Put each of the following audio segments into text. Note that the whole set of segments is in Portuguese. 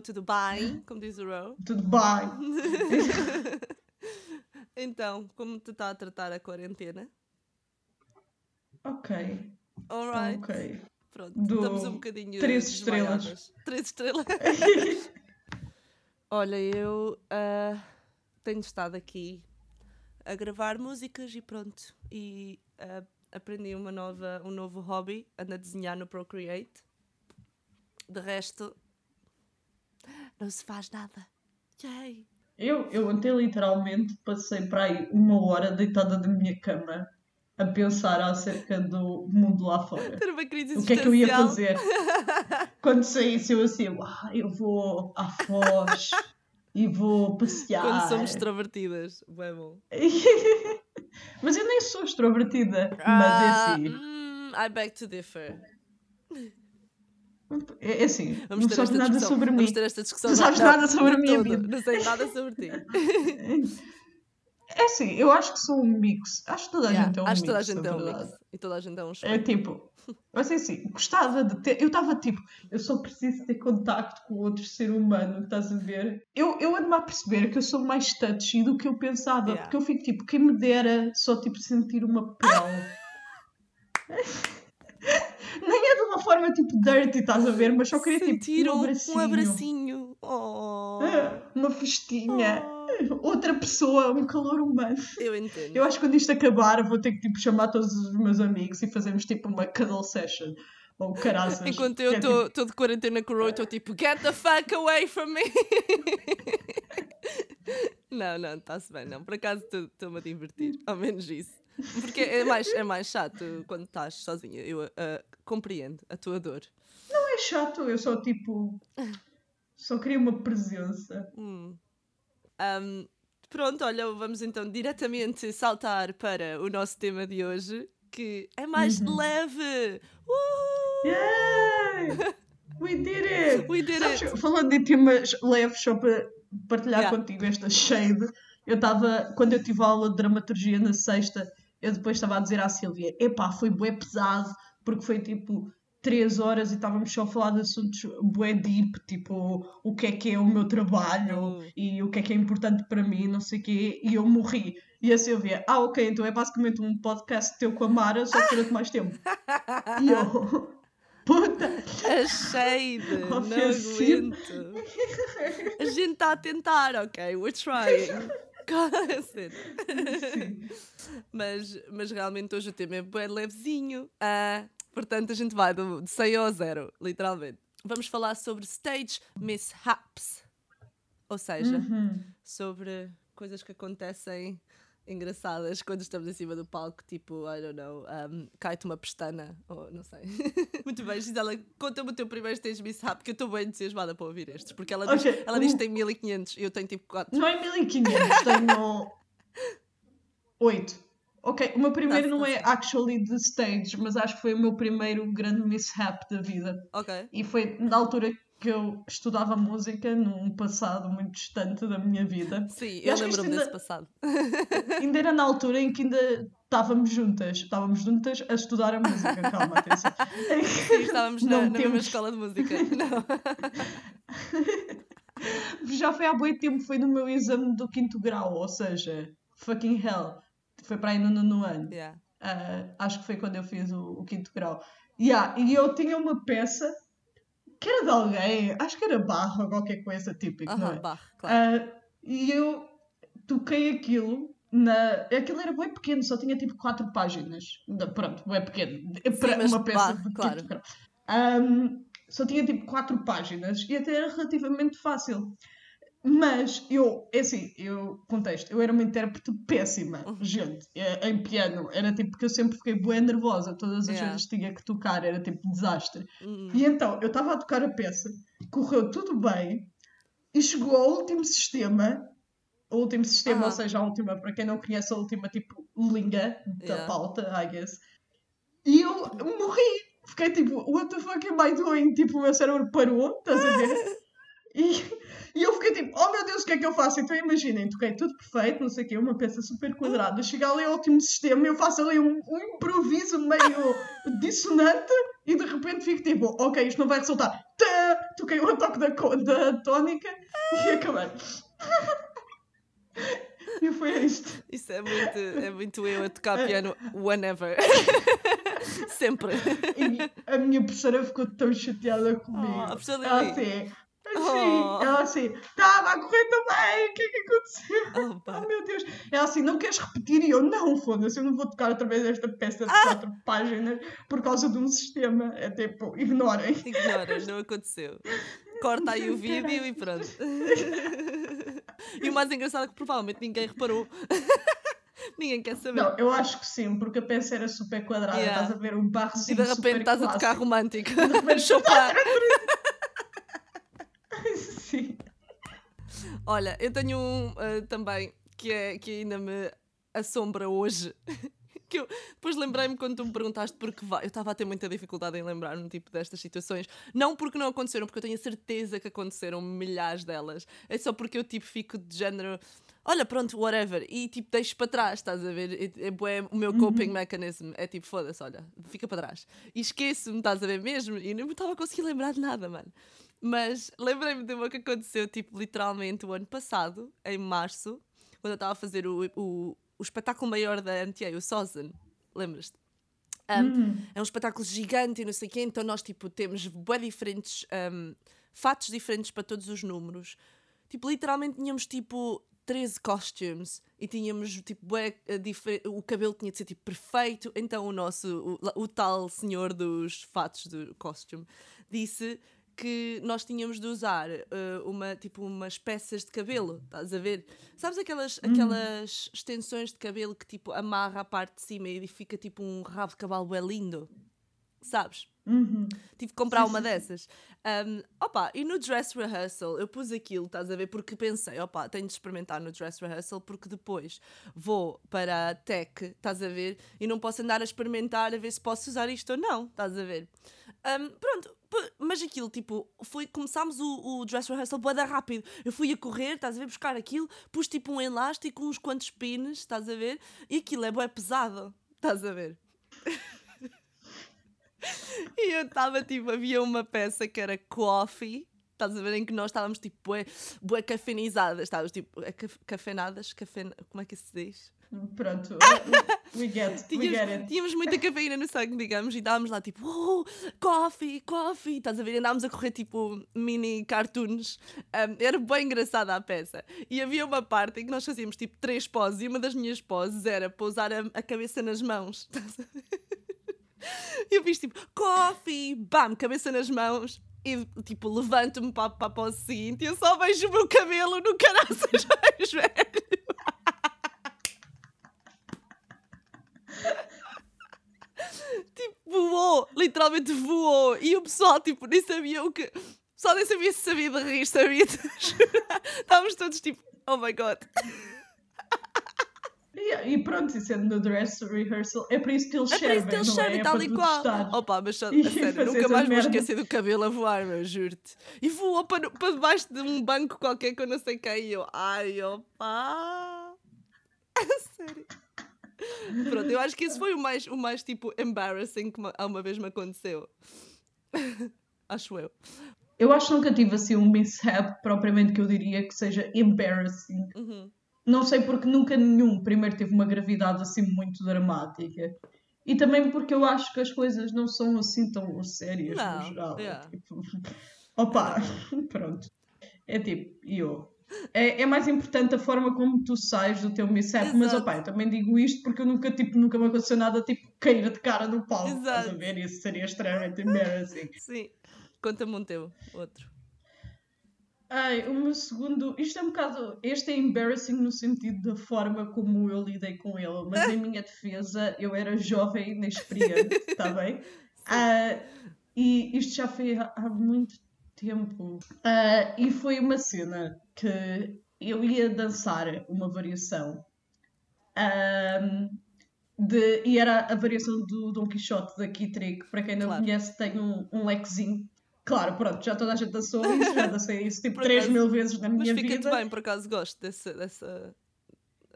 Ou tudo bem, como diz o Ro. Tudo bem? então, como tu está a tratar a quarentena? Ok. Alright. Ok. Pronto, Dou estamos um bocadinho. três estrelas. desmaiadas. Três estrelas. Olha, eu ah, tenho estado aqui a gravar músicas e pronto. E ah, aprendi uma nova, um novo hobby, ando a desenhar no Procreate. De resto, não se faz nada. Yay! Eu, eu ontem literalmente passei para aí uma hora deitada na minha cama a pensar acerca do mundo lá fora. Ter uma crise O que é que eu ia fazer? Quando saísse eu assim, ah, eu vou à Foz e vou passear. Quando somos extrovertidas. Bem bom. mas eu nem sou extrovertida. Ah, mas é assim. hum, I beg to differ. É, é assim, Vamos não sabes nada sobre mim. Tu sabes Não, nada sobre vida. Não sei nada sobre ti. É assim, eu acho que sou um mix. Acho que toda a Yeah, gente é um acho mix. que toda a gente é um verdade. mix. E toda a gente é um É espelho. tipo, mas é assim, gostava de ter. Eu estava tipo, eu só preciso ter contacto com outro ser humano, estás a ver? Eu, eu ando-me a perceber que eu sou mais touchy do que eu pensava, Yeah. porque eu fico tipo, quem me dera só tipo sentir uma pele. É uma forma tipo dirty, estás a ver? Mas só queria Sentir tipo um abracinho. um abracinho. Oh. Ah, Uma festinha. Oh. Outra pessoa, um calor humano. Eu entendo. Eu acho que quando isto acabar vou ter que tipo, chamar todos os meus amigos e fazermos tipo uma cuddle session. Ou caraças. Enquanto eu é, estou tipo, de quarentena com o Roy, estou tipo, get the fuck away from me! não, não, está-se bem, não. Por acaso estou-me a divertir, ao menos isso. Porque é mais, é mais chato quando estás sozinha. Eu ah, compreendo a tua dor. Não é chato, eu só tipo. Só queria uma presença. Hum. Ahm, pronto, olha, vamos então diretamente saltar para o nosso tema de hoje, que é mais Uhum. leve! Uhul! Yay! We did it! We did Sabes, it! falando de temas leves, só para partilhar Yeah. contigo esta shade, eu estava, quando eu tive aula de dramaturgia na sexta, eu depois estava a dizer à Silvia: epá, foi bué pesado, porque foi tipo três horas e estávamos só a falar de assuntos bué deep, tipo o que é que é o meu trabalho Oh. e o que é que é importante para mim, não sei o quê, e eu morri. E a Silvia: ah, ok, então é basicamente um podcast teu com a Mara, só que durante mais tempo. E eu. Puta! A shade! não aguento! A gente está a tentar, ok? We're trying! A cena? Mas, mas realmente hoje o tema é bem levezinho. Ah, portanto, a gente vai do, de 100 ao 0, literalmente. Vamos falar sobre stage mishaps. Ou seja, Uhum. sobre coisas que acontecem engraçadas quando estamos em cima do palco, tipo, I don't know, um, cai-te uma pestana, ou não sei. Muito bem, Gisela, conta-me o teu primeiro stage mishap, que eu estou bem entusiasmada para ouvir estes, porque ela diz, Ok, ela diz que tem 1500 e eu tenho tipo 4. Não é 1500, tenho 8. Ok, o meu primeiro não é actually de stage, mas acho que foi o meu primeiro grande mishap da vida. Ok. E foi na altura que eu estudava música, num passado muito distante da minha vida. Sim, eu lembro-me ainda- desse passado. Ainda era na altura em que ainda estávamos juntas. Estávamos juntas a estudar a música, calma, atenção. Sim, estávamos na, na mesma temos- escola de música. Não. Já foi há boi tempo, foi no meu exame do quinto grau, ou seja, fucking hell. Foi para aí no nono ano. Yeah. Ah, acho que foi quando eu fiz o, o quinto grau. Yeah, e eu tinha uma peça que era de alguém, acho que era barro ou qualquer coisa típica, Aham, é? barro, claro. Ah, e eu toquei aquilo na. Aquilo era bem pequeno, só tinha tipo quatro páginas. Pronto, bem pequeno. É para mas uma peça barro, de claro. Ahm, só tinha tipo quatro páginas e até era relativamente fácil. Mas eu, é assim, eu, contexto, eu era uma intérprete péssima, Uhum. gente, eh, em piano. Era tipo porque eu sempre fiquei bem nervosa, todas as Yeah. vezes que tinha que tocar, era tipo desastre. Hum, E então, eu estava a tocar a peça, correu tudo bem, e chegou ao último sistema, o último sistema, Ah. ou seja, a última, para quem não conhece, a última tipo linha da Yeah. pauta, I guess. E eu morri. Fiquei tipo, what the fuck am I doing? Tipo, o meu cérebro parou, estás a ver? E, E eu fiquei tipo, oh meu Deus, o que é que eu faço? Então imaginem, toquei tudo perfeito, não sei o quê, uma peça super quadrada, chega ali ao último sistema, eu faço ali um, um improviso meio dissonante e de repente fico tipo, ok, isto não vai resultar. Tá! Toquei um toque da, da tónica e acabei. E foi isto. Isso é muito, é muito eu a tocar piano whenever. Sempre. E a minha professora ficou tão chateada comigo. Oh, a professora ela Lili. Assim, Oh. ela assim, estava a correr também, o que é que aconteceu? Oh. Oh meu Deus. Ela assim, não queres repetir? E eu, não, foda-se, eu não vou tocar outra vez esta peça de quatro páginas por causa de um sistema. É tipo, ignorem. Ignora, não aconteceu. Corta aí o vídeo e pronto. E o mais engraçado é que provavelmente ninguém reparou. Ninguém quer saber. Não, eu acho que sim, porque a peça era super quadrada, Yeah. estás a ver um barro e de repente estás a tocar romântico. repente- Chopin. Sim. Olha, eu tenho um ah, também que, é, que ainda me assombra hoje. que eu depois lembrei-me quando tu me perguntaste porque vai. Eu estava a ter muita dificuldade em lembrar-me tipo destas situações. Não porque não aconteceram, porque eu tenho a certeza que aconteceram milhares delas. É só porque eu tipo fico de género. Olha, pronto, whatever. E tipo, deixo para trás, estás a ver? É, é o meu coping mechanism. É tipo, foda-se, olha, fica para trás. E esqueço-me, estás a ver mesmo? E não me estava a conseguir lembrar de nada, mano. Mas lembrei-me de uma que aconteceu, tipo, literalmente o ano passado, em março, quando eu estava a fazer o, o, o espetáculo maior da NTA, o Sozen. Lembras-te? Um, Hum. É um espetáculo gigante e não sei o quê, então nós, tipo, temos bué diferentes, um, fatos diferentes para todos os números. Tipo, literalmente tínhamos, tipo, 13 costumes e tínhamos, tipo, bué, eh, o cabelo tinha de ser, tipo, perfeito. Então o nosso, o, o tal senhor dos fatos do costume disse que nós tínhamos de usar eh, uma, tipo, umas peças de cabelo, estás a ver? Sabes aquelas, aquelas extensões de cabelo que, tipo, amarra a parte de cima e fica, tipo, um rabo de cavalo bem lindo? Sabes? Uhum. Tive que comprar Sim, uma sim, dessas. Um, opa, e no dress rehearsal eu pus aquilo, estás a ver? Porque pensei, opa, tenho de experimentar no dress rehearsal porque depois vou para a tech, estás a ver? E não posso andar a experimentar a ver se posso usar isto ou não, estás a ver? Um, pronto, mas aquilo, tipo, foi, começámos o, o dress rehearsal bué da rápido. Eu fui a correr, estás a ver, buscar aquilo, pus tipo um elástico, uns quantos pins, estás a ver? E aquilo é bué pesado, estás a ver? E eu estava tipo, havia uma peça que era coffee, estás a ver, em que nós estávamos tipo, bué, bué cafenizadas, estávamos tipo, é caf- cafenadas, cafen... como é que se diz? Pronto, we get, we Tínhamos, get it. tínhamos muita cafeína no sangue, digamos, e estávamos lá tipo, oh, coffee, coffee, estás a ver? Andávamos a correr tipo mini cartoons. Um, era bem engraçada a peça. E havia uma parte em que nós fazíamos tipo três poses, e uma das minhas poses era pousar a, a cabeça nas mãos. estás a ver? E eu fiz tipo, coffee, bam, cabeça nas mãos. E tipo, levanto-me para, para a pose seguinte e eu só vejo o meu cabelo no caraças mais velho. tipo, voou, literalmente voou. E o pessoal, tipo, nem sabia o que. O pessoal nem sabia se sabia de rir, sabia de chorar. Estávamos todos tipo, oh my god. E, e pronto, e sendo no dress rehearsal, é por isso que eles É por servem, isso que eles servem, é? É tal para e qual. Opa, mas só, sério, nunca mais me esquecer do cabelo a voar, meu, juro-te. E voou para, para debaixo de um banco qualquer que eu não sei quem. E eu, ai, opa. A sério. Pronto, eu acho que esse foi o mais, o mais tipo embarrassing que uma vez me aconteceu. acho eu. Eu acho que nunca tive assim um mishap propriamente que eu diria que seja embarrassing. Uhum. Não sei porque nunca nenhum primeiro teve uma gravidade assim muito dramática. E também porque eu acho que as coisas não são assim tão sérias Não, no geral. É yeah. tipo, opa, pronto. É tipo, eu. É, é mais importante a forma como tu sais do teu mishap, mas Exato. opa, eu também digo isto porque eu nunca, tipo, nunca me aconteceu nada tipo cair de cara no palco. Estás a Exato. ver? Isso seria extremamente embarrassing. Sim. Conta-me um teu, outro. Ai, o meu segundo. Isto é um bocado. Este é embarrassing no sentido da forma como eu lidei com ele, mas em minha defesa eu era jovem e inexperiente, está bem? Ah, e isto já foi há, há muito tempo. Ah, e foi uma cena que eu ia dançar uma variação. ahm, de, e era a variação do Dom Quixote da Kitri, que para quem não Claro. conhece tem um, um lequezinho Claro, pronto, já toda a gente dançou isso, já dancei isso tipo Por 3 acaso. mil vezes na Mas minha fica-te vida. bem, por acaso gosto dessa, dessa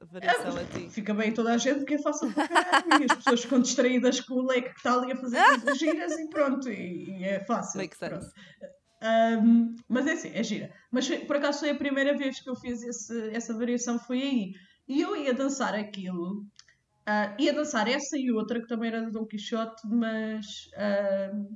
variação a ti. Fica bem toda a gente porque é fácil para caralho. E as pessoas ficam distraídas com o leque que está ali a fazer coisas giras e pronto, e, e é fácil. Makes sense. Ahm, mas é assim, é gira. Mas por acaso foi a primeira vez que eu fiz esse- essa variação, foi aí. E eu ia dançar aquilo, ah, ia dançar essa e outra que também era do Dom Quixote, mas, ahm,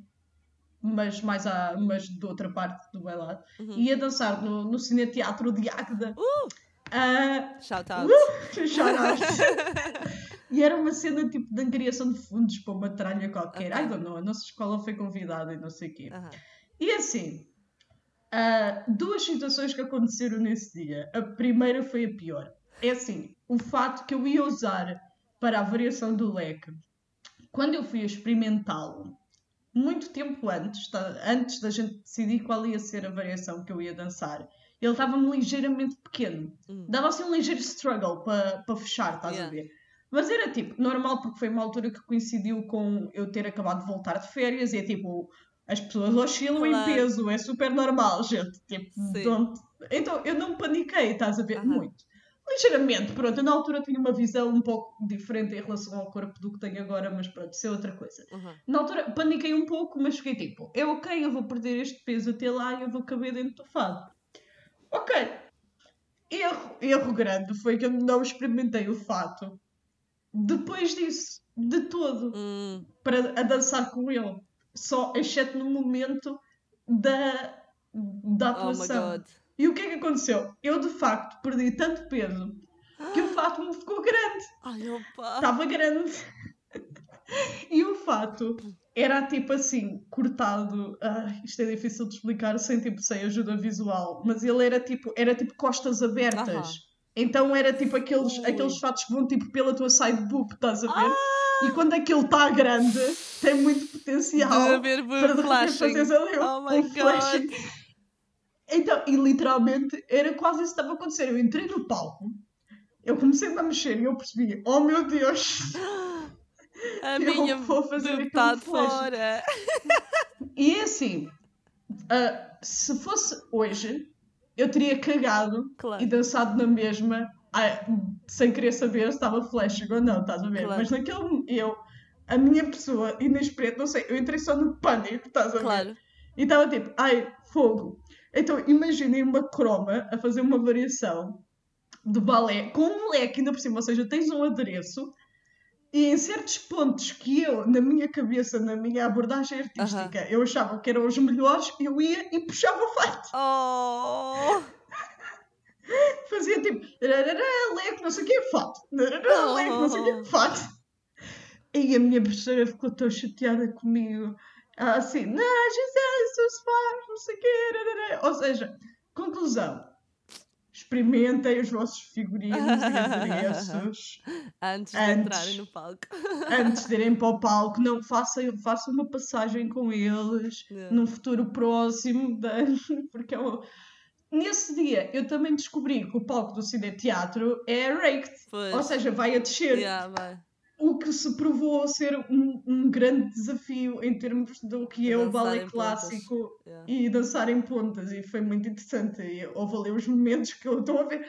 mas mais à, mas de outra parte do bailado. Uhum. Ia dançar no, no Cineteatro de Águeda. Uh! Ah, Shout out. Shout out. e era uma cena tipo de angariação de fundos para uma tralha qualquer. Ok. I don't know, a nossa escola foi convidada e não sei o quê. E assim, ah, duas situações que aconteceram nesse dia. A primeira foi a pior. É assim, o fato que eu ia usar para a variação do leque, quando eu fui a experimentá-lo, muito tempo antes, antes da gente decidir qual ia ser a variação que eu ia dançar, ele estava-me ligeiramente pequeno. Hum. Dava assim um ligeiro struggle para pa fechar, estás a Yeah. ver? Mas era tipo, normal porque foi uma altura que coincidiu com eu ter acabado de voltar de férias e é tipo, as pessoas oscilam Claro. em peso, é super normal, gente. Tipo, don't- Então eu não paniquei, estás a ver? Aham. Muito. Ligeiramente, pronto, eu na altura tinha uma visão um pouco diferente em relação ao corpo do que tenho agora, mas pronto, isso é outra coisa. Uhum. Na altura paniquei um pouco, mas fiquei tipo, é ok, eu vou perder este peso até lá e eu vou caber dentro do fado. Ok. Erro, erro grande foi que eu não experimentei o fato depois disso, de todo, Hum, para a dançar com ele. Só, exceto no momento da, da oh atuação. god. E o que é que aconteceu? Eu de facto perdi tanto peso que o fato me ficou grande Ai, opa. estava grande. E o fato era tipo assim, cortado. Ai, isto é difícil de explicar sem tipo sem ajuda visual, mas ele era tipo, era tipo costas abertas. Aham. Então era tipo aqueles, Ui. aqueles fatos que vão tipo pela tua side boob, estás a ver? E quando aquilo está grande, tem muito potencial De haver para de repente flashing. fazeres ali um, Oh my um flashing. Então, e literalmente era quase isso que estava a acontecer. Eu entrei no palco, eu comecei a mexer e eu percebi, oh meu Deus, A Eu minha vou fazer metade flash. fora. E é assim, ah, se fosse hoje, eu teria cagado Claro. e dançado na mesma, ah, sem querer saber se estava flashing ou não, estás a ver? Claro. Mas naquele, eu, a minha pessoa inexperiente, não sei, eu entrei só no pânico, estás a ver? Claro. E estava tipo, ai, fogo. Então imaginem uma croma a fazer uma variação de balé com um leque ainda por cima, ou seja, tens um adereço e em certos pontos que eu, na minha cabeça, na minha abordagem artística, eu achava que eram os melhores, eu ia e puxava o fato. Oh. Fazia tipo, leque, não sei o que, fato. Leque, não sei o que, fato. E a minha professora ficou tão chateada comigo. Assim, não, Gisele, isso se faz, não sei o quê. rarará." Ou seja, conclusão. Experimentem os vossos figurinos e adereços Antes de Antes. entrarem no palco. antes de irem para o palco. Não façam, façam uma passagem com eles Yeah. num futuro próximo. da- Porque é Nesse dia eu também descobri que o palco do Cine Teatro é raked. Pois. Ou seja, vai a descer. Yeah, vai. O que se provou ser um, um grande desafio em termos do que é o pontas. clássico Yeah. e dançar em pontas. E foi muito interessante. E houve ali os momentos que eu estou a ver.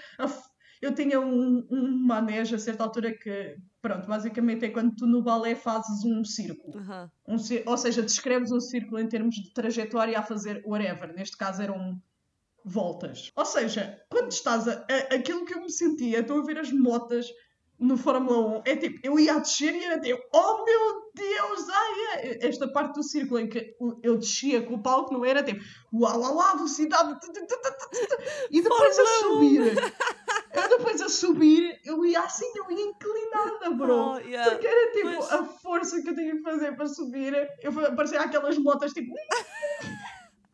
Eu tinha um, um manejo a certa altura que, pronto, basicamente é quando tu no balé fazes um círculo. Aham. Um ou seja, descreves um círculo em termos de trajetória a fazer whatever. Neste caso eram voltas. Ou seja, quando estás a, a- aquilo que eu me sentia, estou a ver as motas no Fórmula 1, é tipo, eu ia a descer e era tipo, oh meu Deus, ai, ai. esta parte do círculo em que eu descia com o palco não era tipo, uau, uau, uau, velocidade, e depois a subir, eu depois a subir, eu ia assim, eu ia inclinada, bro. Oh, yeah. Porque era tipo Pois. a força que eu tinha que fazer para subir. Eu parecia aquelas motas tipo.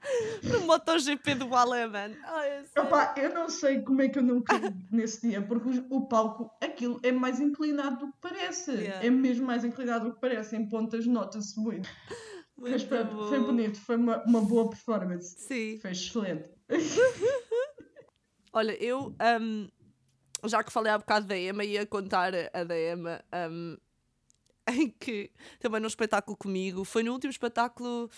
No MotoGP do sério. Opa, eu não sei como é que eu não caí nesse dia, porque o palco, aquilo é mais inclinado do que parece. Yeah. É mesmo mais inclinado do que parece. Em pontas nota-se muito. Mas Muito pronto, foi bonito, foi uma, uma boa performance. Sim. Foi excelente. Olha, eu, hum, já que falei há bocado da Emma, ia contar a da Emma hum, em que também num espetáculo comigo, foi no último espetáculo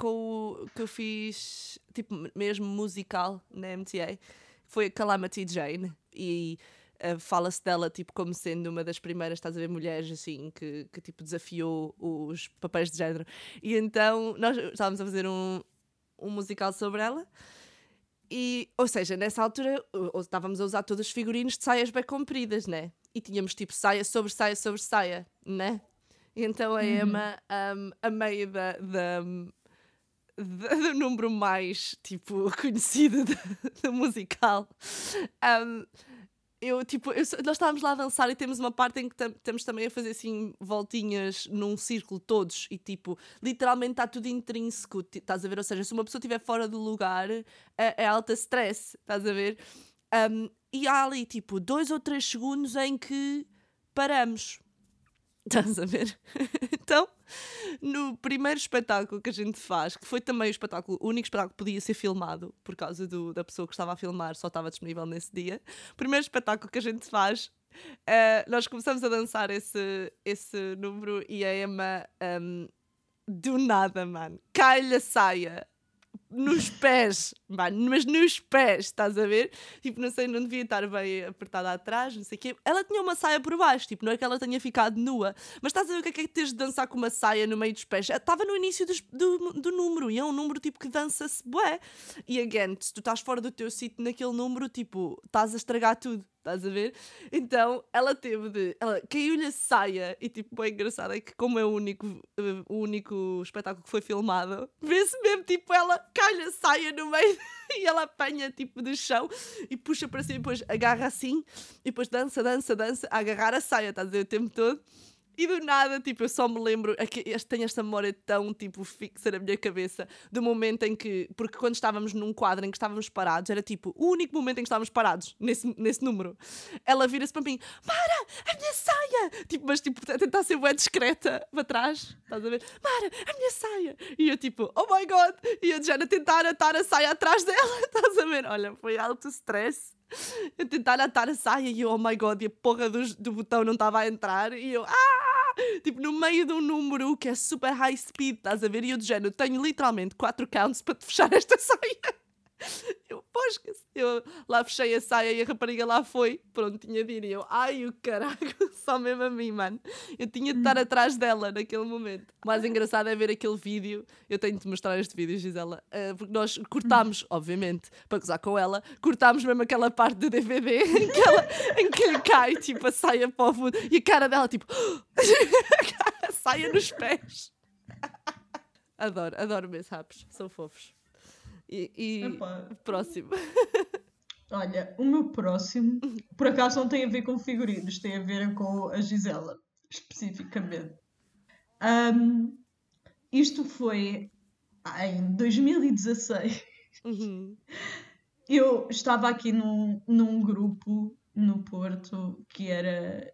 com o que eu fiz, tipo, mesmo musical na MTA, foi a Calamity Jane. E uh, fala-se dela, tipo, como sendo uma das primeiras, estás a ver, mulheres, assim, que, que tipo, desafiou os papéis de género. E então, nós estávamos a fazer um, um musical sobre ela. E, ou seja, nessa altura estávamos a usar todos os figurinos de saias bem compridas, né? E tínhamos tipo saia sobre saia sobre saia, né? E então a Emma, uhum. um, a meio da, da, do número mais tipo conhecido do musical, um, eu, tipo, eu, nós estávamos lá a dançar e temos uma parte em que estamos também a fazer assim voltinhas num círculo todos e tipo, literalmente está tudo intrínseco, estás a ver? Ou seja, se uma pessoa estiver fora do lugar, é, é alta stress, estás a ver? Um, e há ali tipo dois ou três segundos em que paramos. Estás a ver? então, no primeiro espetáculo que a gente faz, que foi também o espetáculo, o único espetáculo que podia ser filmado, por causa do, da pessoa que estava a filmar, só estava disponível nesse dia. Primeiro espetáculo que a gente faz, uh, nós começamos a dançar esse, esse número e a Emma, um, do nada, mano, cai-lhe a saia nos pés, mas nos pés, estás a ver? Tipo, não sei, não devia estar bem apertada atrás, não sei o quê. Ela tinha uma saia por baixo, tipo, não é que ela tenha ficado nua, mas estás a ver o que é que é teres de dançar com uma saia no meio dos pés? Estava no início dos, do, do número e é um número tipo que dança-se bué. E again, se tu estás fora do teu sítio naquele número, tipo, estás a estragar tudo. Estás a ver? Então ela teve de. Ela caiu-lhe a saia e tipo, bem engraçado é que, como é o único, uh, o único espetáculo que foi filmado, vê-se mesmo tipo ela cai-lhe a saia no meio e ela apanha tipo do chão e puxa para cima e depois agarra assim e depois dança, dança, dança, a agarrar a saia, estás a ver o tempo todo. E do nada, tipo, eu só me lembro, é tenho esta memória tão, tipo, fixa na minha cabeça, do momento em que, porque quando estávamos num quadro em que estávamos parados, era tipo, o único momento em que estávamos parados, nesse, nesse número. Ela vira-se para mim, Mara, a minha saia! Tipo, mas tipo, tentar ser bem discreta para trás, estás a ver? Mara, a minha saia! E eu tipo, oh my god! E eu já tentar atar a saia atrás dela, estás a ver? Olha, foi alto stress. Eu tentar atar a saia e eu, oh my god, e a porra do, do botão não estava a entrar e eu, ah! Tipo, no meio de um número que é super high speed, estás a ver? E eu de género, tenho literalmente 4 counts para te fechar esta saia. Eu, Eu lá fechei a saia e a rapariga lá foi. Pronto, tinha de ir. E eu, ai o caralho, só mesmo a mim, mano. Eu tinha de estar hum. atrás dela naquele momento. O mais engraçado é ver aquele vídeo. Eu tenho de mostrar este vídeo, Gisela. Uh, porque nós cortámos, obviamente, para gozar com ela, cortámos mesmo aquela parte do DVD em que, ela, em que lhe cai, tipo, a saia para o fundo. E a cara dela, tipo, a saia nos pés. Adoro, adoro meus rapos, são fofos. E, e próximo. Olha, o meu próximo, por acaso não tem a ver com figurinos, tem a ver com a Gisela, especificamente. Um, isto foi em 2016. Uhum. Eu estava aqui num, num grupo no Porto que era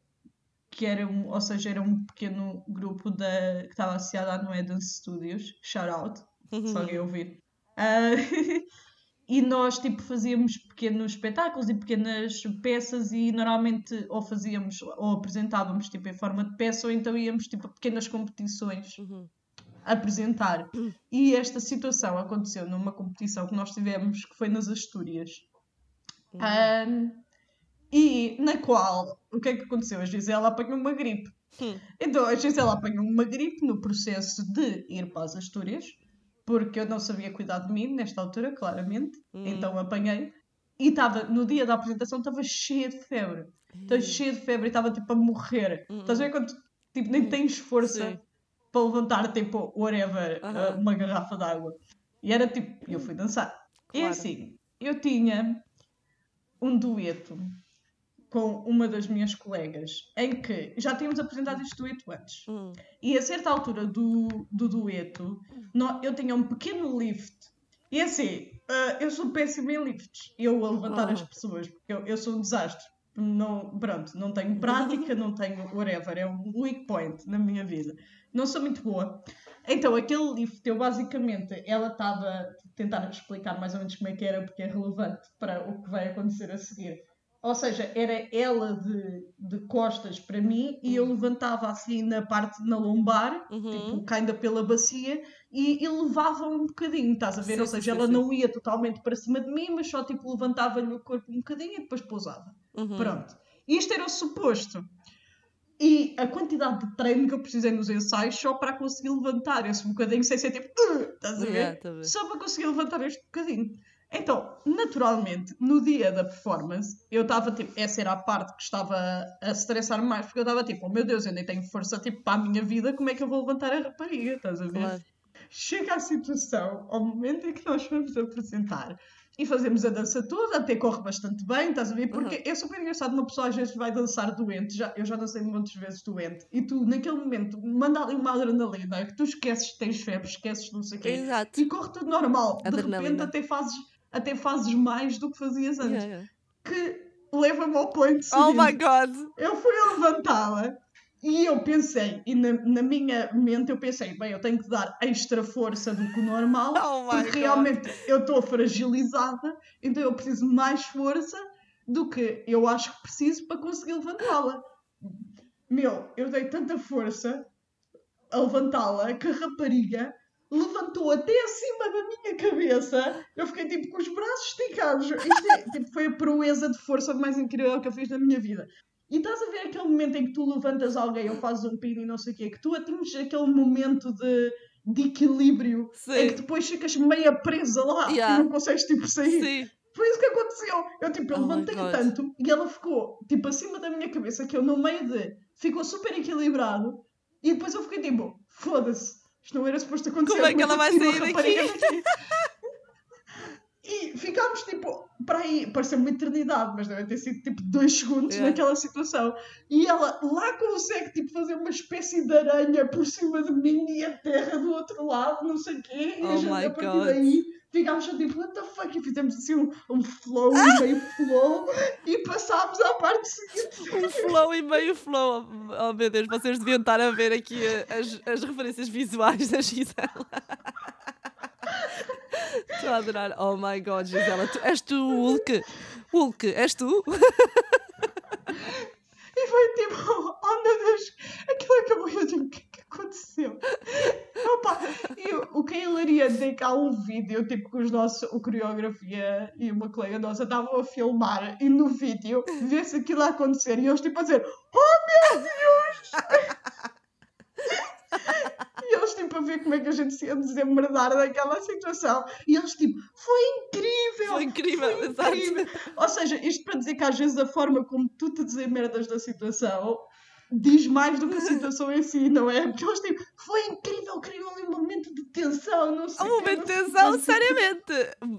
que era um, ou seja, era um pequeno grupo da, que estava associado à Noé Dance Studios, shout out, uhum. se alguém ouvir. Uh, e nós tipo fazíamos pequenos espetáculos e pequenas peças e normalmente ou fazíamos ou apresentávamos tipo em forma de peça ou então íamos tipo a pequenas competições uhum. apresentar e esta situação aconteceu numa competição que nós tivemos que foi nas Astúrias uhum. um, e na qual o que é que aconteceu? A Gisela apanhou uma gripe uhum. então a Gisela apanhou uma gripe no processo de ir para as Astúrias porque eu não sabia cuidar de mim nesta altura, claramente, hum. então apanhei. E estava, no dia da apresentação, estava cheia de febre. Estava cheia de febre e estava tipo a morrer. Hum. Estás a ver quando tipo, nem hum. tens força Sim. para levantar, tipo, whatever, uh -huh. uma garrafa d'água. E era tipo, eu fui dançar. Claro. E assim, eu tinha um dueto com uma das minhas colegas, em que já tínhamos apresentado este dueto antes. Hum. E a certa altura do, do dueto, no, eu tinha um pequeno lift. E assim, uh, eu sou péssima em lifts. Eu a levantar oh. as pessoas, porque eu, eu sou um desastre. Não, pronto, não tenho prática, não tenho whatever, é um weak point na minha vida. Não sou muito boa. Então, aquele lift, eu basicamente, ela estava a tentar explicar mais ou menos como é que era, porque é relevante para o que vai acontecer a seguir Ou seja, era ela de, de costas para mim e eu levantava assim na parte na lombar, Uhum. tipo, ainda pela bacia, e, e levava um bocadinho, estás a ver? Sim, Ou seja, sim, ela sim. não ia totalmente para cima de mim, mas só tipo levantava-lhe o corpo um bocadinho e depois pousava. Uhum. Pronto. Isto era o suposto. E a quantidade de treino que eu precisei nos ensaios só para conseguir levantar esse bocadinho sem ser tipo, estás a ver? Yeah, tá a ver. Só para conseguir levantar este bocadinho. Então, naturalmente, no dia da performance, eu estava tipo, essa era a parte que estava a estressar mais, porque eu estava tipo, oh meu Deus, eu nem tenho força tipo, para a minha vida, como é que eu vou levantar a rapariga? Estás a ver? Claro. Chega a situação, ao momento em que nós vamos apresentar e fazemos a dança toda, até corre bastante bem, estás a ver? Porque é super engraçado, uma pessoa às vezes vai dançar doente, já, eu já dancei muitas vezes doente, e tu naquele momento manda ali uma adrenalina, que tu esqueces que tens febre, esqueces não sei o quê, Exato. e corre tudo normal. De repente Adrenalina. até fazes, até fazes mais do que fazias antes. Yeah, yeah. Que leva-me ao point Oh seguinte. my god! Eu fui a levantá-la e eu pensei, e na, na minha mente eu pensei, bem, eu tenho que dar extra força do que o normal, Oh porque God. realmente eu estou fragilizada, então eu preciso mais força do que eu acho que preciso para conseguir levantá-la. Meu, eu dei tanta força a levantá-la que a rapariga levantou até acima da minha cabeça. Eu fiquei tipo com os braços esticados. Isto é, tipo, foi a proeza de força mais incrível que eu fiz na minha vida. E estás a ver aquele momento em que tu levantas alguém ou fazes um pino e não sei o quê, que tu atinges aquele momento de, de equilíbrio Sim. em que depois ficas meia presa lá Yeah. e não consegues tipo sair. Sim. Foi isso que aconteceu. Eu, tipo, eu Oh levantei tanto e ela ficou, tipo, acima da minha cabeça, que eu no meio de... Ficou super equilibrado e depois eu fiquei tipo, foda-se, isto não era suposto acontecer. Como é que ela vai sair daqui? E ficámos, tipo, para aí, pareceu uma eternidade, mas deve ter sido, tipo, dois segundos Yeah. naquela situação. E ela lá consegue, tipo, fazer uma espécie de aranha por cima de mim e a terra do outro lado, não sei o quê. E a Oh gente, my a partir God. daí, ficámos só tipo, what the fuck? E fizemos assim um, um flow, um meio flow, e passámos à parte seguinte. Um flow e meio flow. Oh meu Deus, vocês deviam estar a ver aqui as, as referências visuais da Gisela. Estou a adorar. Oh my god, Gisela, tu, és tu Hulk? Hulk, és tu? E foi tipo, oh meu Deus, aquilo acabou e eu digo, aconteceu? Opa, e o- que é hilariante é que há um vídeo, tipo, que os nossos, o coreografia e uma colega nossa estavam a filmar e no vídeo vê-se aquilo a acontecer e eles tipo a dizer, oh meu Deus! E eles tipo a ver como é que a gente se ia desemmerdar daquela situação. E eles tipo, foi incrível! Foi incrível, foi incrível." Ou seja, isto para dizer que às vezes a forma como tu te desemmerdas da situação diz mais do que a situação em si, não é? Porque eles tipo, foi incrível, criou ali um momento de tensão, não sei Um momento de tensão, seriamente.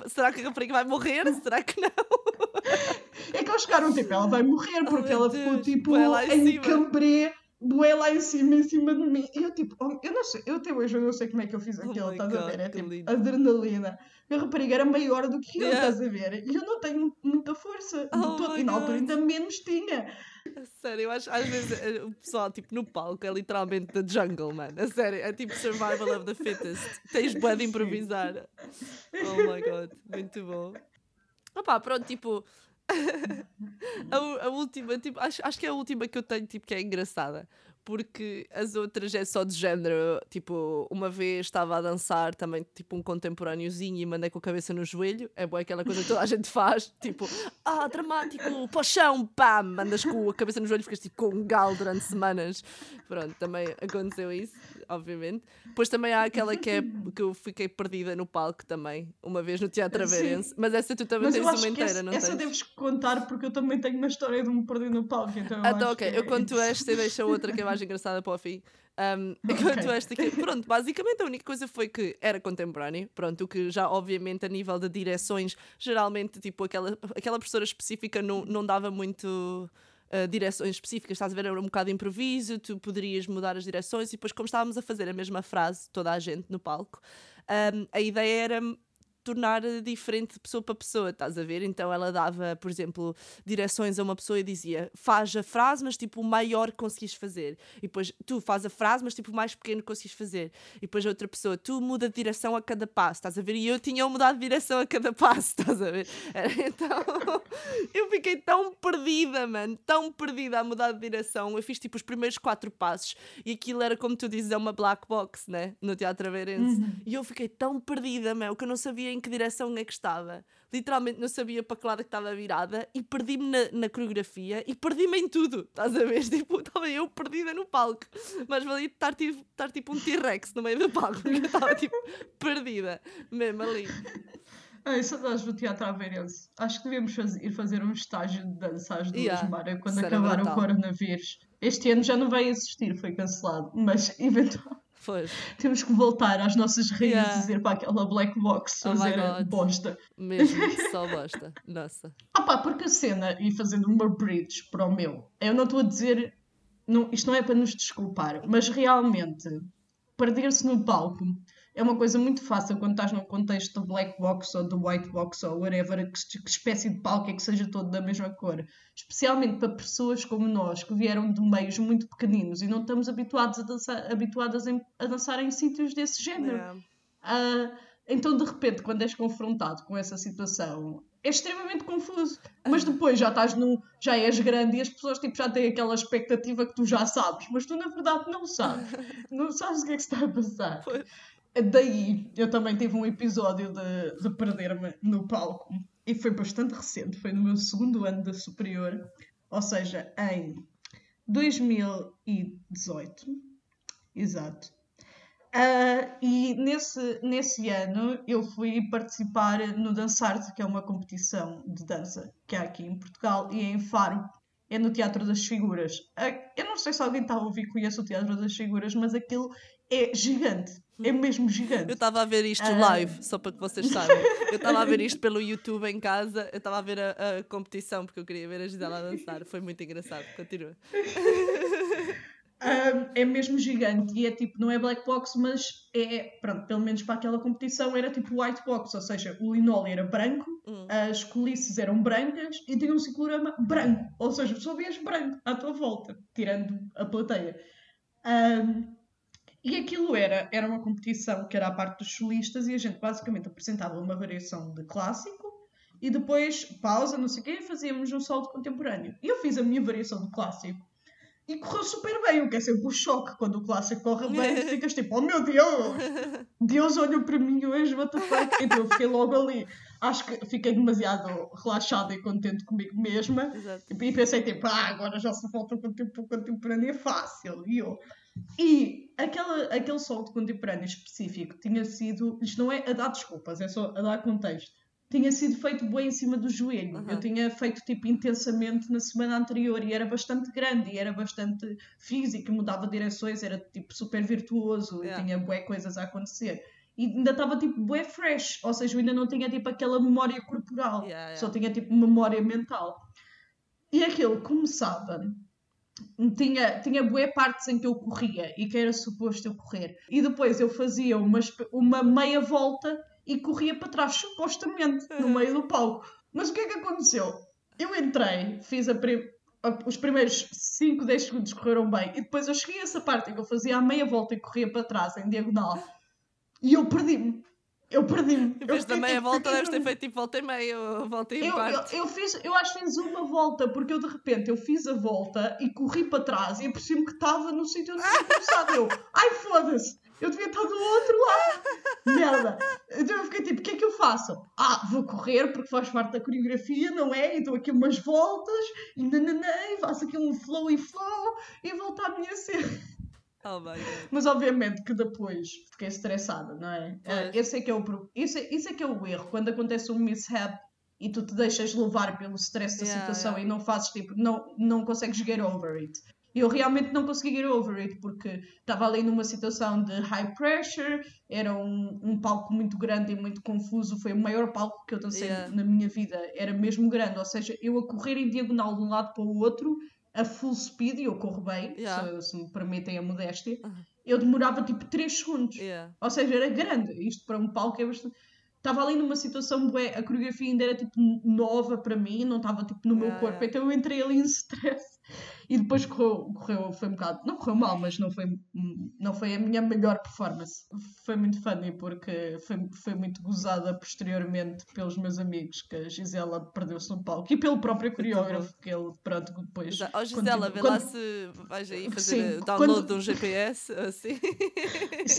Será que a rapariga vai morrer? Será que não? É que eles chegaram tipo, ela vai morrer porque Oh, ela ficou tipo em cambré, bué lá em cima, em cima de mim. E eu tipo, oh, eu não sei, eu até hoje eu não sei como é que eu fiz Oh aquilo, my estás a God, ver? É tipo lindo. adrenalina. E a rapariga era maior do que eu, Yeah. estás a ver? E eu não tenho muita força. de Oh todo. my E na altura ainda menos tinha. Sério, eu acho às vezes eh, o pessoal tipo no palco é literalmente the jungle, mano. A sério, é tipo survival of the fittest. Tens bué de improvisar. Oh my god, muito bom. Opá, pronto, tipo. a, a última, tipo, acho, acho que é a última que eu tenho, tipo, que é engraçada. Porque as outras é só de género. Tipo, uma vez estava a dançar também, tipo, um contemporâneozinho e mandei com a cabeça no joelho. É boa aquela coisa que toda a gente faz. Tipo, ah, dramático, paixão, pam! Mandas com a cabeça no joelho e ficas tipo com um galo durante semanas. Pronto, também aconteceu isso, obviamente. Depois também há aquela que é que eu fiquei perdida no palco também, uma vez no Teatro. Averense. Mas essa tu também Mas tens uma inteira, essa, não essa tens? deves contar porque eu também tenho uma história de me perder no palco. Então, Ah, então, ok, eu é conto esta e deixo a outra que é mais engraçada para o fim. Um, eu Ok. conto esta que, pronto, basicamente a única coisa foi que era contemporâneo, pronto, o que já obviamente a nível de direções, geralmente tipo aquela, aquela professora específica não, não dava muito uh, direções específicas, estás a ver, era um bocado improviso, tu poderias mudar as direções e depois como estávamos a fazer a mesma frase, toda a gente no palco, um, a ideia era tornar diferente de pessoa para pessoa, estás a ver? Então ela dava, por exemplo, direções a uma pessoa e dizia faz a frase, mas tipo o maior que conseguis fazer. E depois tu faz a frase, mas tipo o mais pequeno que conseguis fazer. E depois a outra pessoa, tu muda de direção a cada passo, estás a ver? E eu tinha mudado de direção a cada passo, estás a ver? Então eu fiquei tão perdida, mano, tão perdida a mudar de direção. Eu fiz tipo os primeiros quatro passos e aquilo era como tu dizes, é uma black box, né? No Teatro Aveirense. Uhum. E eu fiquei tão perdida, meu, que eu não sabia em que direção é que estava. Literalmente não sabia para que lado é que estava virada e perdi-me na, na, coreografia e perdi-me em tudo. Estás a ver? Tipo, estava eu perdida no palco. Mas valia estar tipo, estar tipo um T-Rex no meio do palco, porque eu estava tipo perdida, mesmo ali. Ai, saudades do teatro aveirense. Acho que devemos fazer, ir fazer um estágio de dança às duas, yeah, Mara, quando acabar o coronavírus. Este ano já não vai existir, foi cancelado, mas eventualmente. Pois. Temos que voltar às nossas raízes yeah. e dizer para aquela black box oh fazer bosta. Mesmo, só bosta. Nossa. Ah pá, porque a cena, e fazendo uma bridge para o meu, eu não estou a dizer, não, isto não é para nos desculpar, mas realmente, perder-se no palco é uma coisa muito fácil quando estás num contexto de black box ou de white box ou whatever, que, que espécie de palco é que seja todo da mesma cor. Especialmente para pessoas como nós, que vieram de meios muito pequeninos e não estamos habituados a dançar, habituadas em, a dançar em sítios desse género. Yeah. Uh, então, de repente, quando és confrontado com essa situação, é extremamente confuso. Mas depois já estás no. já és grande e as pessoas tipo, já têm aquela expectativa que tu já sabes, mas tu na verdade não sabes. Não sabes o que é que se está a passar. Foi. Daí eu também tive um episódio de, de perder-me no palco e foi bastante recente, foi no meu segundo ano da superior, ou seja, em 2018. Exato. Uh, e nesse, nesse ano eu fui participar no Dançarte, que é uma competição de dança que há aqui em Portugal e em Faro. É no Teatro das Figuras. Uh, eu não sei se alguém está a ouvir conhece o Teatro das Figuras, mas aquilo é gigante. É mesmo gigante. Eu estava a ver isto uh... live, só para que vocês saibam. Eu estava a ver isto pelo YouTube em casa, eu estava a ver a, a, competição porque eu queria ver a Gisela dançar. Foi muito engraçado. Continua. Um, é mesmo gigante e é tipo, não é black box, mas é, pronto, pelo menos para aquela competição era tipo white box, ou seja, o linóleo era branco, hum. as colices eram brancas e tinha um ciclorama branco, ou seja, só vias branco à tua volta, tirando a plateia. Um, e aquilo era, era uma competição que era a parte dos solistas e a gente basicamente apresentava uma variação de clássico e depois pausa, não sei o quê, e fazíamos um solo de contemporâneo. E eu fiz a minha variação de clássico e correu super bem, o que é sempre o choque quando o clássico corre bem, ficas tipo, oh meu Deus, Deus olhou para mim hoje, what the fuck? Então eu fiquei logo ali. Acho que fiquei demasiado relaxada e contente comigo mesma Exato. e pensei tipo, ah, agora já se falta o contemporâneo, é fácil. E eu, e aquela, aquele sol de contemporâneo específico tinha sido. Isto não é a dar desculpas, é só a dar contexto. Tinha sido feito bem em cima do joelho. Uhum. Eu tinha feito tipo intensamente na semana anterior e era bastante grande e era bastante físico, mudava direções, era tipo super virtuoso yeah. e tinha bué coisas a acontecer. E ainda estava tipo bué fresh, ou seja, eu ainda não tinha tipo aquela memória corporal, yeah, yeah. só tinha tipo memória mental. E aquilo começava tinha, tinha bué partes em que eu corria e que era suposto eu correr. E depois eu fazia uma, uma meia volta e corria para trás, supostamente, no meio do palco. Mas o que é que aconteceu? Eu entrei, fiz prim os primeiros 5, 10 segundos correram bem e depois eu cheguei a essa parte em que eu fazia a meia volta e corria para trás em diagonal e eu perdi-me. Eu perdi-me. Depois da meia tipo, volta deves ter feito tipo volta e meia ou volta em eu, parte. Eu, eu, fiz, eu acho que fiz uma volta, porque eu de repente eu fiz a volta e corri para trás e apercebi-me que estava no sítio onde tinha começado. Eu, ai foda-se, eu devia estar do outro lado. Merda. Então eu fiquei tipo, o que é que eu faço? Ah, vou correr porque faz parte da coreografia, não é? E dou aqui umas voltas e nananã, e faço aqui um flow e flow e volto à minha cena. Oh Mas obviamente que depois fiquei estressada, não é? Uh, esse, é que é o, isso, é, isso é que é o erro, quando acontece um mishap e tu te deixas levar pelo stress da yeah, situação yeah. e não fazes tipo, não, não consegues get over it. Eu realmente não consegui get over it porque estava ali numa situação de high pressure, era um, um palco muito grande e muito confuso, foi o maior palco que eu dancei yeah. na minha vida, era mesmo grande, ou seja, eu a correr em diagonal de um lado para o outro a full speed, e eu corro bem, yeah. se, se, me permitem a modéstia, eu demorava tipo 3 segundos. Yeah. Ou seja, era grande. Isto para um palco é bastante. estava ali numa situação, bué, a coreografia ainda era tipo nova para mim, não estava tipo no meu corpo, então eu entrei ali em stress e depois correu, correu, foi um bocado, não correu mal, mas não foi, não foi a minha melhor performance. Foi muito funny porque foi, foi muito gozada posteriormente pelos meus amigos que a Gisela perdeu-se no palco e pelo próprio coreógrafo, que ele, pronto, depois. Ó Gisela, continu- vê quando- lá se vais aí fazer Sim, download quando- de um GPS, assim.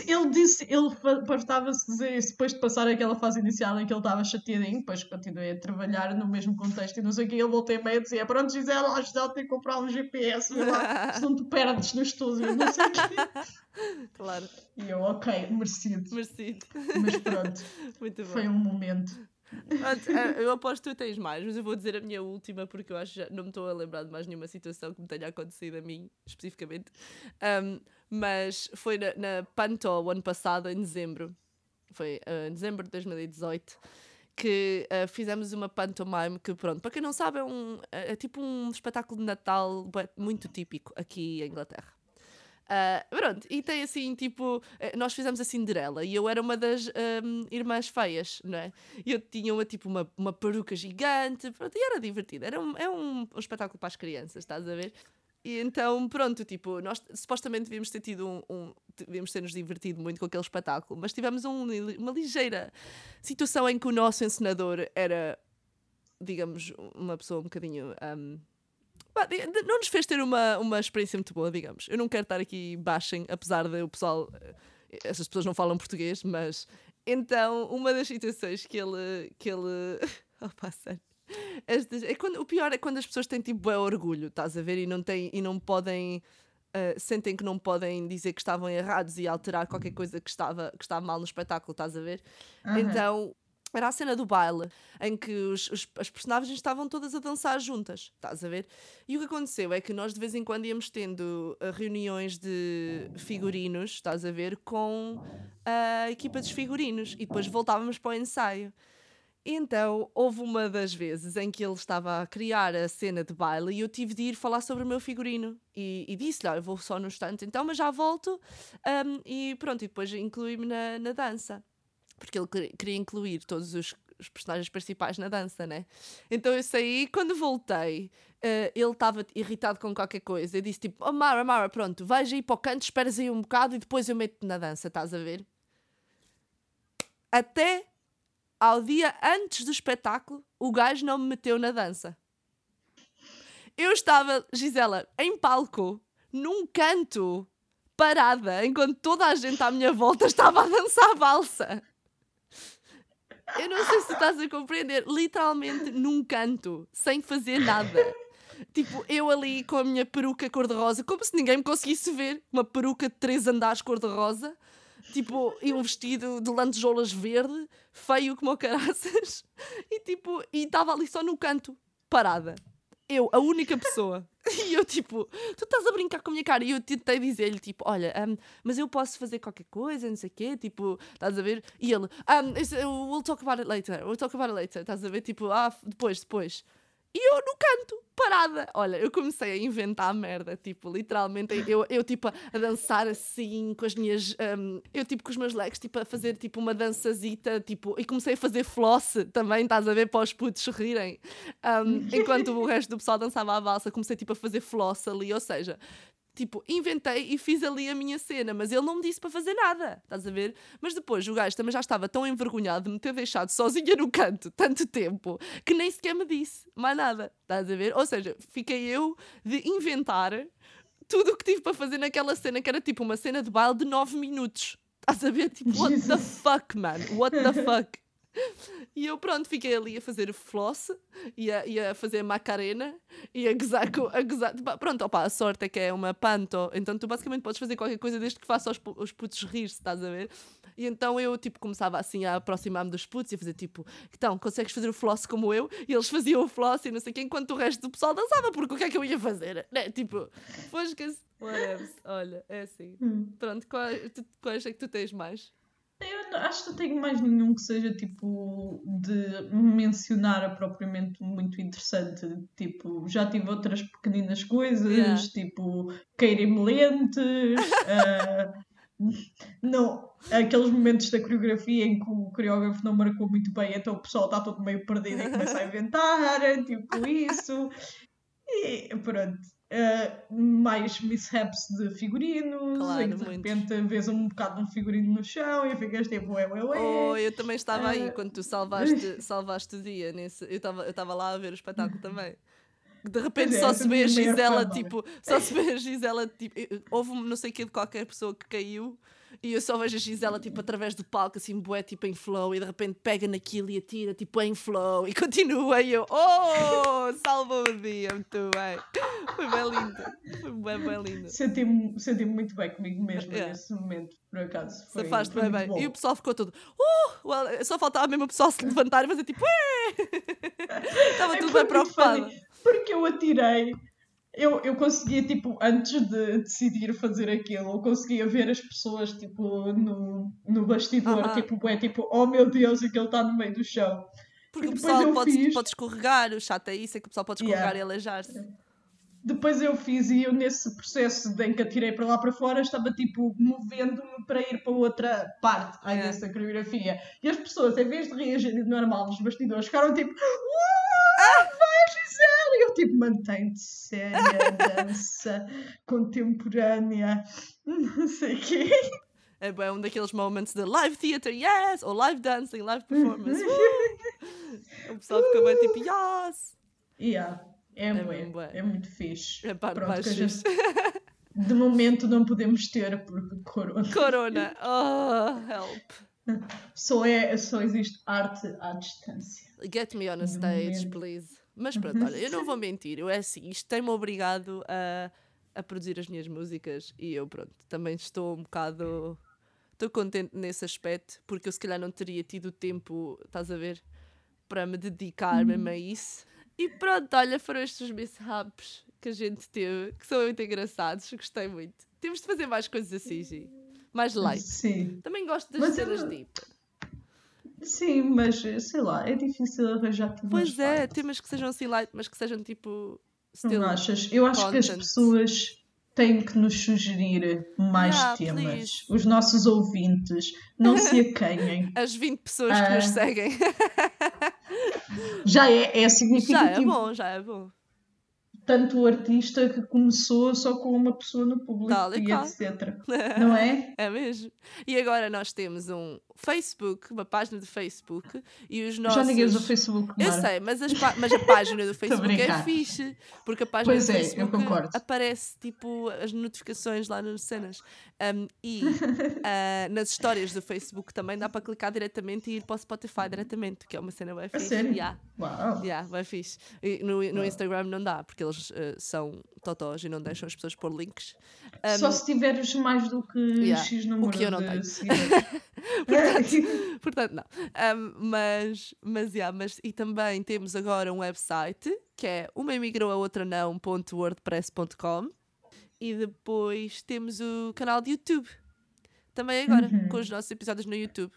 Ele disse, ele de dizer isso depois de passar aquela fase inicial em que ele estava chateadinho, depois continuei a trabalhar no mesmo contexto e não sei o que, ele voltei meio a dizer, pronto Gisela, a Gisela tem que comprar um GPS, vê lá, senão tu perdes no estúdio, não sei o quê. claro, E eu, ok, merecido, merecido. mas pronto, Muito bom. foi um momento. Pronto, eh, eu aposto que tu tens mais, mas eu vou dizer a minha última porque eu acho que já não me estou a lembrar de mais nenhuma situação que me tenha acontecido a mim, especificamente. Um, mas foi na, na Panto, o ano passado, em dezembro. Foi eh, em dezembro de 2018 que eh, fizemos uma pantomime que, pronto, para quem não sabe, é, um, é, é tipo um espetáculo de Natal muito típico aqui em Inglaterra. Ah, pronto, e tem assim, tipo, eh, nós fizemos a Cinderela e eu era uma das ahm, irmãs feias, não é? E eu tinha uma, tipo, uma, uma peruca gigante, pronto, e era divertido. Era um, é um, um espetáculo para as crianças, estás a ver? E então, pronto, tipo, nós supostamente devíamos ter tido um, um devíamos ter nos divertido muito com aquele espetáculo, mas tivemos um uma ligeira situação em que o nosso encenador era, digamos, uma pessoa um bocadinho. de- não nos fez ter uma, uma experiência muito boa, digamos. Eu não quero estar aqui baixem, apesar de o pessoal. eh, Essas pessoas não falam português, mas. Então, uma das situações que ele. Que ele Opa, sério. Estas- é quando, o pior é quando as pessoas têm tipo bué orgulho, estás a ver? E não, têm, e não podem. eh, sentem que não podem dizer que estavam errados e alterar qualquer coisa que estava, que estava mal no espetáculo, estás a ver? Aham. Então, era a cena do baile, em que os, os- as personagens estavam todas a dançar juntas, estás a ver? E o que aconteceu é que nós de vez em quando íamos tendo uh, reuniões de figurinos, estás a ver, com a equipa dos figurinos, e depois voltávamos para o ensaio. Então, houve uma das vezes em que ele estava a criar a cena de baile e eu tive de ir falar sobre o meu figurino. E, e disse-lhe: "Olha, eu vou só no instante, então, mas já volto. um, e pronto, e depois inclui-me na, na dança porque ele queria- incluir todos os, os personagens principais na dança, né? Então eu saí, quando voltei, eh, ele estava irritado com qualquer coisa. Eu disse tipo: Oh Mara, Mara, pronto, vais aí para o canto, esperas aí um bocado e depois eu meto-te na dança, estás a ver? Até ao dia antes do espetáculo, o gajo não me meteu na dança. Eu estava, Gisela, em palco, num canto, parada, enquanto toda a gente à minha volta estava a dançar valsa. Eu não sei se estás a compreender. Literalmente num canto, sem fazer nada. Tipo, eu ali com a minha peruca cor-de-rosa, como se ninguém me conseguisse ver. Uma peruca de três andares cor-de-rosa. Tipo, e um vestido de lantejoulas verde, feio como o caraças. E tipo, e estava ali só no canto, parada. Eu, a única pessoa. E eu, tipo, tu estás a brincar com a minha cara. E eu tentei dizer-lhe, tipo, olha, hum, mas eu posso fazer qualquer coisa, não sei o quê, tipo, estás a ver? E ele, um, we'll talk about it later, we'll talk about it later, estás a ver? Tipo, ah, depois, depois. E eu no canto, parada. Olha, eu comecei a inventar merda, tipo, literalmente, eu, eu tipo, a dançar assim, com as minhas, hum, eu tipo, com os meus legs, tipo, a fazer, tipo, uma dançazita, tipo, e comecei a fazer floss também, estás a ver, para os putos rirem. Um, enquanto o resto do pessoal dançava a valsa, comecei, tipo, a fazer floss ali, ou seja, tipo, inventei e fiz ali a minha cena, mas ele não me disse para fazer nada, estás a ver? Mas depois o gajo também já estava tão envergonhado de me ter deixado sozinha no canto tanto tempo que nem sequer me disse mais nada, estás a ver? Ou seja, fiquei eu de inventar tudo o que tive para fazer naquela cena, que era tipo uma cena de baile de 9 minutos. Estás a ver? Tipo, what the Jesus. fuck, man? What the fuck? E eu, pronto, fiquei ali a fazer floss e a, e a fazer macarena e a gozar com. A gozar. Pá, Pronto, opa, a sorte é que é uma panto, então tu basicamente podes fazer qualquer coisa desde que faça os, os putos rir-se, estás a ver? E então eu, tipo, começava assim a aproximar-me dos putos e a fazer tipo, então, consegues fazer o floss como eu? E eles faziam o floss e não sei o quê, enquanto o resto do pessoal dançava, porque o que é que eu ia fazer? Né? Tipo, fosca-se. Whatever. Olha, é assim. Hum. Pronto, quais é que tu tens mais? Eu acho que não tenho mais nenhum que seja tipo de mencionar a propriamente muito interessante. Tipo, já tive outras pequeninas coisas, Yeah. tipo caírem-me lentes, ah, não, aqueles momentos da coreografia em que o coreógrafo não marcou muito bem, então o pessoal está todo meio perdido e começa a inventar, tipo isso. E pronto. Uh, mais mishaps de figurinos, Claro, em que de muitos. repente vês um bocado de um figurino no chão e ficas tipo, ué, ué, ué. Oh, eu também estava aí Ah. quando tu salvaste, salvaste o dia. Nesse, eu estava eu lá a ver o espetáculo também. De repente é, só se vê a é a minha maior Gisela, tipo, só se vê a Gisela, tipo, houve não sei o que de qualquer pessoa que caiu e eu só vejo a Gisela, tipo, através do palco, assim, bué, tipo, em flow e de repente pega naquilo e atira, tipo, em flow e continua e eu, oh, salvou o dia, muito bem. Foi bem lindo, foi bem, bem lindo. Senti-me senti muito bem comigo mesma Yeah. nesse momento, por acaso. Foi, bem bem. bom. E o pessoal ficou todo, uh, well, só faltava mesmo o pessoal se levantar e fazer tipo! Estava É, tudo foi bem preocupado. Porque eu atirei, eu, eu conseguia, tipo, antes de decidir fazer aquilo, eu conseguia ver as pessoas, tipo, no, no bastidor, Aham. tipo, é tipo, oh meu Deus, aquele está no meio do chão. Porque o pessoal pode, fiz- pode escorregar, o chato é isso, é que o pessoal pode escorregar Yeah. e aleijar-se. Depois eu fiz e eu nesse processo de em que atirei para lá para fora estava tipo movendo-me para ir para outra parte É. dessa coreografia. E as pessoas, em vez de reagirem normal nos bastidores, ficaram tipo vai Gisele! E eu tipo, mantém-te séria, dança contemporânea, não sei o quê. É bem um daqueles momentos de live theater, yes! Ou live dancing, live performance. uh! O pessoal fica bem tipo, yes! Yeah, é, bué, mesmo bué. é muito fixe. É Pronto, mais gente-. De momento não podemos ter porque corona. Corona, oh, help. Só, é, só existe arte à distância. Get me on a stage, please. Mas pronto, olha, eu não vou mentir, eu é assim, isto tem-me obrigado a, a produzir as minhas músicas e eu, pronto, também estou um bocado. Estou contente nesse aspecto, porque eu se calhar não teria tido tempo, estás a ver, para me dedicar mesmo a isso. E pronto, olha, foram estes mishaps que a gente teve, que são muito engraçados, gostei muito. Temos de fazer mais coisas assim, Gi. Mais light. Sim. Também gosto das Mas eu cenas não- deep. Sim, mas sei lá, é difícil arranjar temas Pois é, light. temas que sejam assim light, mas que sejam tipo. Não Still. achas? Eu acho que as content. pessoas têm que nos sugerir mais Yeah, temas. please. Os nossos ouvintes não se acanhem. As 20 pessoas que nos Ah. seguem. Já é, é já significativo. é bom, já é bom. Tanto o artista que começou só com uma pessoa no público Tal e e etc. Não é? É mesmo. E agora nós temos um Facebook, uma página de Facebook, e os nossos. Já ninguém usa o Facebook, Eu Mara. sei, mas, as pá- mas a página do Facebook é fixe. Porque a página Pois do é, eu Facebook concordo. aparece tipo as notificações lá nas cenas. Um, e ah, nas histórias do Facebook também dá para clicar diretamente e ir para o Spotify diretamente, que é uma cena bem A fixe. sério? Yeah. Uau. Yeah, bem fixe. E no, no. Instagram não dá, porque eles eh, são totós e não deixam as pessoas pôr links. Um, Só se tiveres mais do que yeah, X o número que eu não de tenho. seguidores. Portanto, não. Um, mas, mas, yeah, mas, e também temos agora um website que é uma emigrou a outra não.wordpress.com e depois temos o canal de YouTube. Também agora, Uhum. com os nossos episódios no YouTube.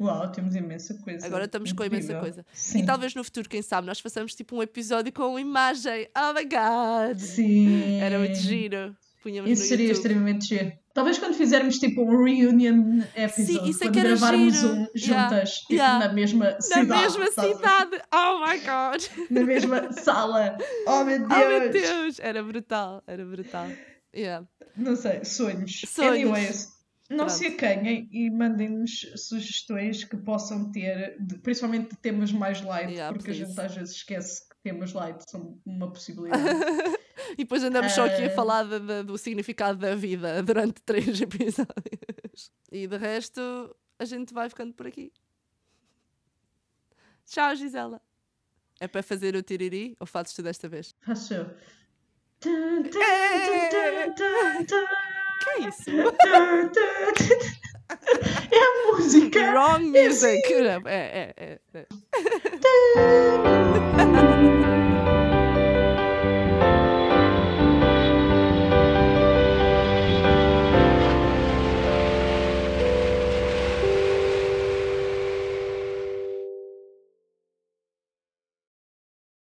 Uau, temos imensa coisa. Agora estamos com imensa Incrível. coisa. Sim. E talvez no futuro, quem sabe, nós façamos tipo um episódio com imagem. Oh my god! Sim. Era muito giro. Punhamos Isso seria YouTube. extremamente giro. Talvez quando fizermos tipo um reunion episode, isso é quando que era gravarmos giro. um Yeah, juntas, tipo, yeah. na mesma Na cidade. mesma sabes? cidade! Oh my god! Na mesma sala. Oh meu Deus! Oh meu Deus! Era brutal, era brutal. Yeah. Não sei, sonhos. Sonhos. Anyways, não Pronto. se acanhem e mandem-nos sugestões que possam ter, principalmente de temas mais light, Yeah, porque a please. gente às vezes esquece que temas light são uma possibilidade. E depois andamos só aqui a Eh. falar de- de- do significado da vida durante três episódios. E de resto, a gente vai ficando por aqui. Tchau, Gisela. É para fazer o tiriri ou fazes tu desta vez? Faço eu. Tum, Que é isso? É a música. Wrong music. É.